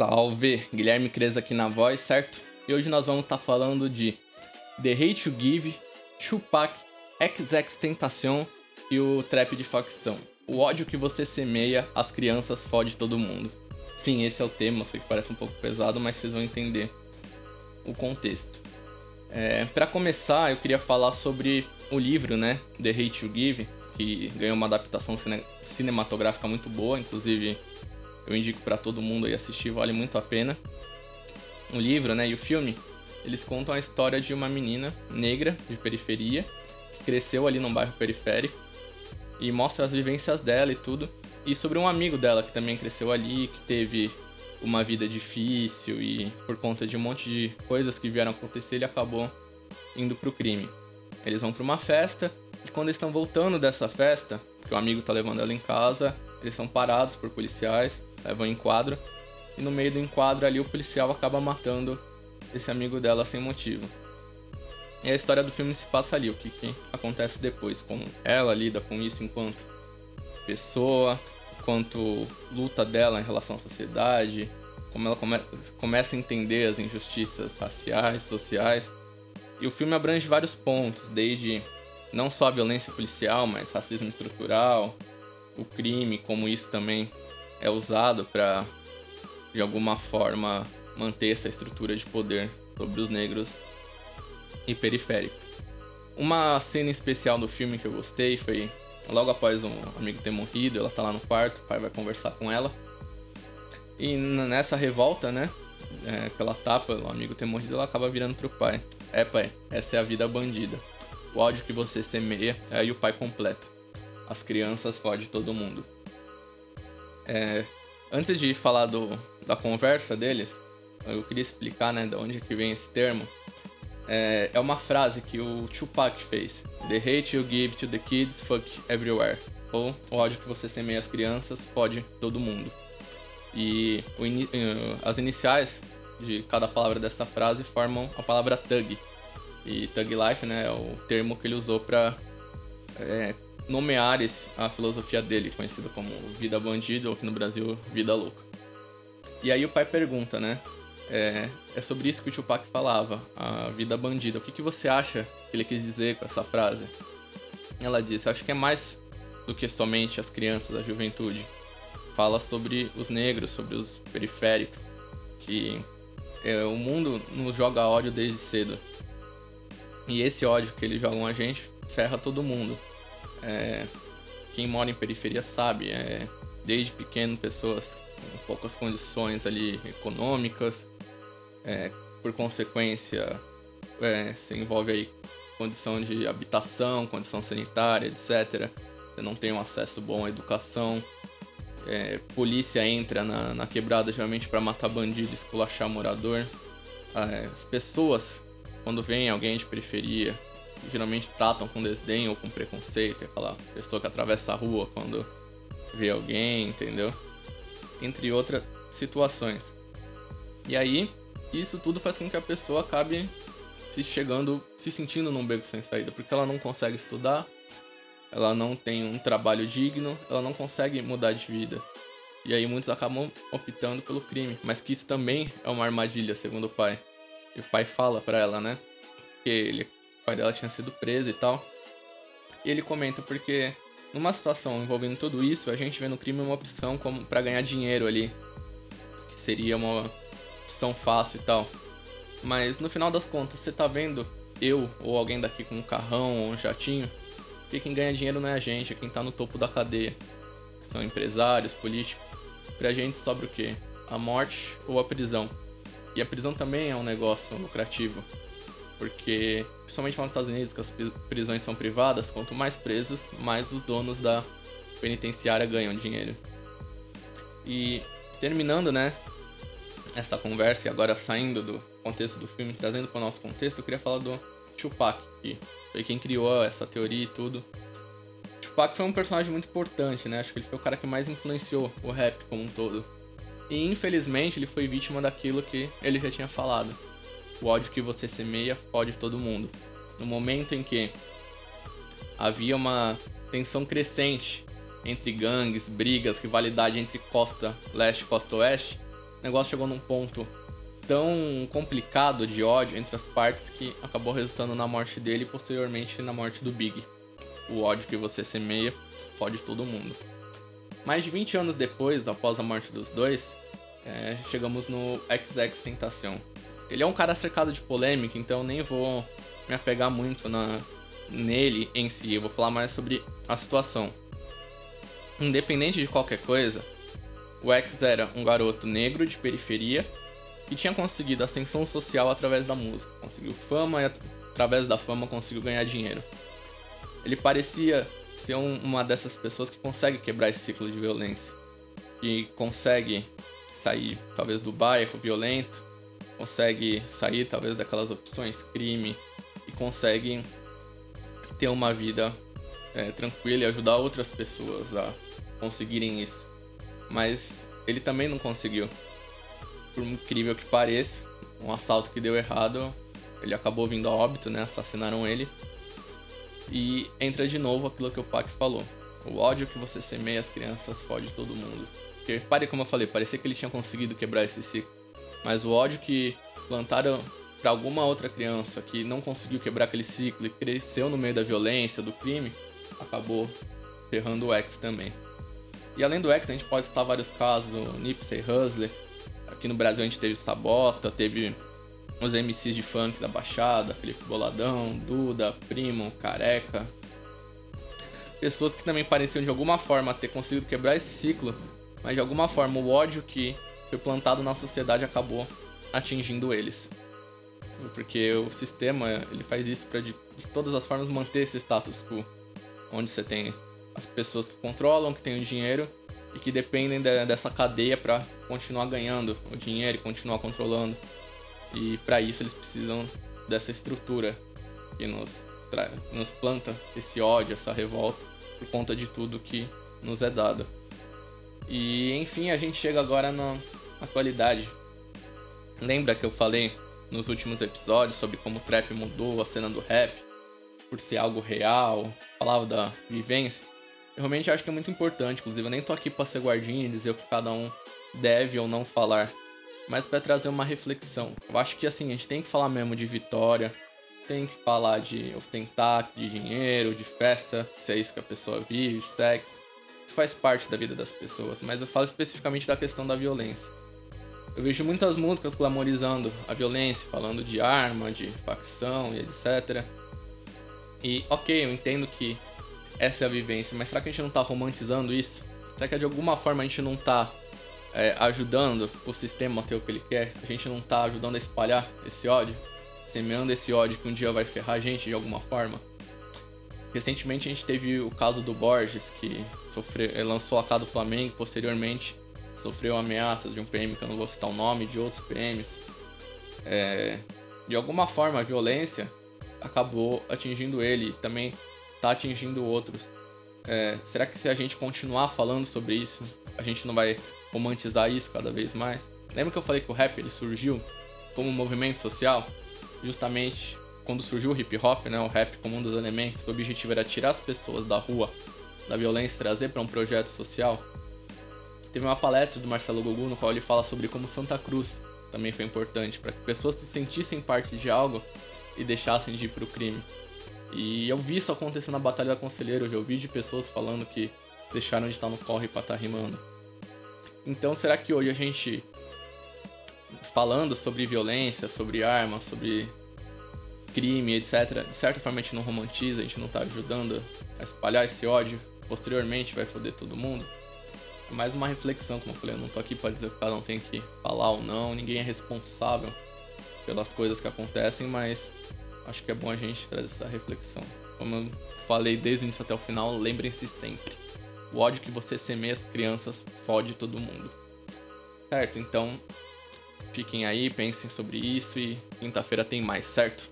Salve! Guilherme Cres aqui na voz, certo? E hoje nós vamos estar falando de The Hate You Give, Tupac, XX Tentacion e o Trap de Facção. O ódio que você semeia, as crianças fode todo mundo. Sim, esse é o tema, sei que parece um pouco pesado, mas vocês vão entender o contexto. É, para começar, eu queria falar sobre o livro, né, The Hate You Give, que ganhou uma adaptação cine cinematográfica muito boa, inclusive eu indico para todo mundo aí assistir, vale muito a pena. O livro, né, e o filme, eles contam a história de uma menina negra de periferia que cresceu ali num bairro periférico e mostra as vivências dela e tudo. E sobre um amigo dela que também cresceu ali, que teve uma vida difícil e por conta de um monte de coisas que vieram acontecer, ele acabou indo pro crime. Eles vão para uma festa e quando estão voltando dessa festa, que o amigo tá levando ela em casa, eles são parados por policiais, levam em quadro e no meio do enquadro ali o policial acaba matando esse amigo dela sem motivo. E a história do filme se passa ali, o que, que acontece depois, como ela lida com isso enquanto pessoa, quanto luta dela em relação à sociedade, como ela come começa a entender as injustiças raciais, sociais. E o filme abrange vários pontos, desde não só a violência policial, mas racismo estrutural, o crime, como isso também é usado para de alguma forma manter essa estrutura de poder sobre os negros e periféricos. Uma cena especial do filme que eu gostei foi logo após um amigo ter morrido, ela tá lá no quarto, o pai vai conversar com ela. E nessa revolta, né, é, que ela tapa, o amigo ter morrido, ela acaba virando pro pai. É, pai, essa é a vida bandida. O ódio que você semeia, aí o pai completa. As crianças fodem todo mundo. É, antes de falar do, da conversa deles, eu queria explicar, né, de onde que vem esse termo. É, é uma frase que o Tupac fez. The hate you give to the kids, fuck everywhere. Ou o ódio que você semeia às crianças, pode todo mundo. E in, uh, as iniciais de cada palavra dessa frase formam a palavra thug. E thug life, né, é o termo que ele usou para é, nomear a filosofia dele, conhecida como vida bandido, ou aqui no Brasil, vida louca. E aí o pai pergunta, né? É, é sobre isso que o Tupac falava, a vida bandida. O que, que você acha que ele quis dizer com essa frase? Ela disse, acho que é mais do que somente as crianças, a juventude. Fala sobre os negros, sobre os periféricos, que é, o mundo nos joga ódio desde cedo. E esse ódio que eles jogam a gente ferra todo mundo. É, quem mora em periferia sabe, é, desde pequeno pessoas com poucas condições ali econômicas, é, por consequência é, se envolve aí condição de habitação, condição sanitária, etc. Você não tem um acesso bom à educação. É, polícia entra na, na quebrada geralmente para matar bandido, esculachar morador. É, as pessoas, quando vem alguém de periferia, geralmente tratam com desdém ou com preconceito, aquela pessoa que atravessa a rua quando vê alguém, entendeu? Entre outras situações. E aí, isso tudo faz com que a pessoa acabe se chegando, se sentindo num beco sem saída, porque ela não consegue estudar, ela não tem um trabalho digno, ela não consegue mudar de vida. E aí muitos acabam optando pelo crime, mas que isso também é uma armadilha, segundo o pai. E o pai fala para ela, né? Que ele pai dela tinha sido preso e tal. E ele comenta porque numa situação envolvendo tudo isso, a gente vê no crime uma opção como para ganhar dinheiro ali, que seria uma opção fácil e tal. Mas no final das contas, você tá vendo eu ou alguém daqui com um carrão ou um jatinho, porque quem ganha dinheiro não é a gente, é quem tá no topo da cadeia. São empresários, políticos. Pra gente sobra o quê? A morte ou a prisão. E a prisão também é um negócio lucrativo. Porque, principalmente lá nos Estados Unidos, que as prisões são privadas, quanto mais presos, mais os donos da penitenciária ganham dinheiro. E terminando, né, essa conversa e agora saindo do contexto do filme, trazendo para o nosso contexto, eu queria falar do Tupac, que foi quem criou essa teoria e tudo. Tupac foi um personagem muito importante, né? Acho que ele foi o cara que mais influenciou o rap como um todo. E infelizmente ele foi vítima daquilo que ele já tinha falado o ódio que você semeia pode todo mundo. No momento em que havia uma tensão crescente entre gangues, brigas, rivalidade entre costa leste e costa oeste, o negócio chegou num ponto tão complicado de ódio entre as partes que acabou resultando na morte dele e posteriormente na morte do Big. O ódio que você semeia pode todo mundo. Mais de 20 anos depois, após a morte dos dois, é, chegamos no XX Tentação. Ele é um cara cercado de polêmica, então nem vou me apegar muito na, nele em si, eu vou falar mais sobre a situação. Independente de qualquer coisa, o X era um garoto negro de periferia que tinha conseguido ascensão social através da música, conseguiu fama e através da fama conseguiu ganhar dinheiro. Ele parecia ser um, uma dessas pessoas que consegue quebrar esse ciclo de violência, que consegue sair talvez do bairro violento, consegue sair talvez daquelas opções crime e consegue ter uma vida é, tranquila e ajudar outras pessoas a conseguirem isso. Mas ele também não conseguiu por incrível que pareça, um assalto que deu errado, ele acabou vindo a óbito, né? Assassinaram ele. E entra de novo aquilo que o Pac falou. O ódio que você semeia as crianças fode todo mundo. Porque, pare como eu falei, parecia que ele tinha conseguido quebrar esse ciclo. Mas o ódio que plantaram para alguma outra criança que não conseguiu quebrar aquele ciclo e cresceu no meio da violência, do crime, acabou ferrando o X também. E além do X, a gente pode citar vários casos, o Nipsey Hussle, Aqui no Brasil a gente teve Sabota, teve os MCs de funk da Baixada, Felipe Boladão, Duda, Primo, Careca. Pessoas que também pareciam de alguma forma ter conseguido quebrar esse ciclo, mas de alguma forma o ódio que foi plantado na sociedade acabou atingindo eles. Porque o sistema ele faz isso para de, de todas as formas manter esse status quo, onde você tem as pessoas que controlam, que têm o dinheiro e que dependem de, dessa cadeia para continuar ganhando o dinheiro e continuar controlando. E para isso eles precisam dessa estrutura que nos, nos planta esse ódio, essa revolta por conta de tudo que nos é dado. E enfim, a gente chega agora na atualidade. Lembra que eu falei nos últimos episódios sobre como o trap mudou a cena do rap por ser algo real, falava da vivência? Eu realmente acho que é muito importante, inclusive eu nem tô aqui pra ser guardinha e dizer o que cada um deve ou não falar, mas para trazer uma reflexão. Eu acho que assim, a gente tem que falar mesmo de vitória, tem que falar de ostentar, de dinheiro, de festa, se é isso que a pessoa vive, sexo. Isso faz parte da vida das pessoas, mas eu falo especificamente da questão da violência. Eu vejo muitas músicas glamorizando a violência, falando de arma, de facção e etc. E ok, eu entendo que essa é a vivência. Mas será que a gente não tá romantizando isso? Será que de alguma forma a gente não tá é, ajudando o sistema a ter o que ele quer? A gente não tá ajudando a espalhar esse ódio? Semeando esse ódio que um dia vai ferrar a gente de alguma forma? Recentemente a gente teve o caso do Borges, que sofreu, lançou a cara do Flamengo, posteriormente sofreu ameaças de um PM, que eu não vou citar o nome, de outros PMs. É, de alguma forma a violência acabou atingindo ele. Também tá atingindo outros. É, será que se a gente continuar falando sobre isso, a gente não vai romantizar isso cada vez mais? Lembra que eu falei que o rap ele surgiu como um movimento social? Justamente quando surgiu o hip hop, né, o rap como um dos elementos, o objetivo era tirar as pessoas da rua, da violência, trazer para um projeto social. Teve uma palestra do Marcelo Gugu no qual ele fala sobre como Santa Cruz também foi importante para que pessoas se sentissem parte de algo e deixassem de ir para o crime. E eu vi isso acontecer na Batalha da Conselheira, eu ouvi de pessoas falando que deixaram de estar no corre pra estar tá rimando. Então será que hoje a gente, falando sobre violência, sobre armas, sobre crime, etc., de certa forma a gente não romantiza, a gente não tá ajudando a espalhar esse ódio, posteriormente vai foder todo mundo? Mais uma reflexão, como eu falei, eu não tô aqui pra dizer que cada um tem que falar ou não, ninguém é responsável pelas coisas que acontecem, mas acho que é bom a gente trazer essa reflexão. Como eu falei desde o início até o final, lembrem-se sempre: o ódio que você semeia as crianças fode todo mundo. Certo? Então, fiquem aí, pensem sobre isso e quinta-feira tem mais, certo?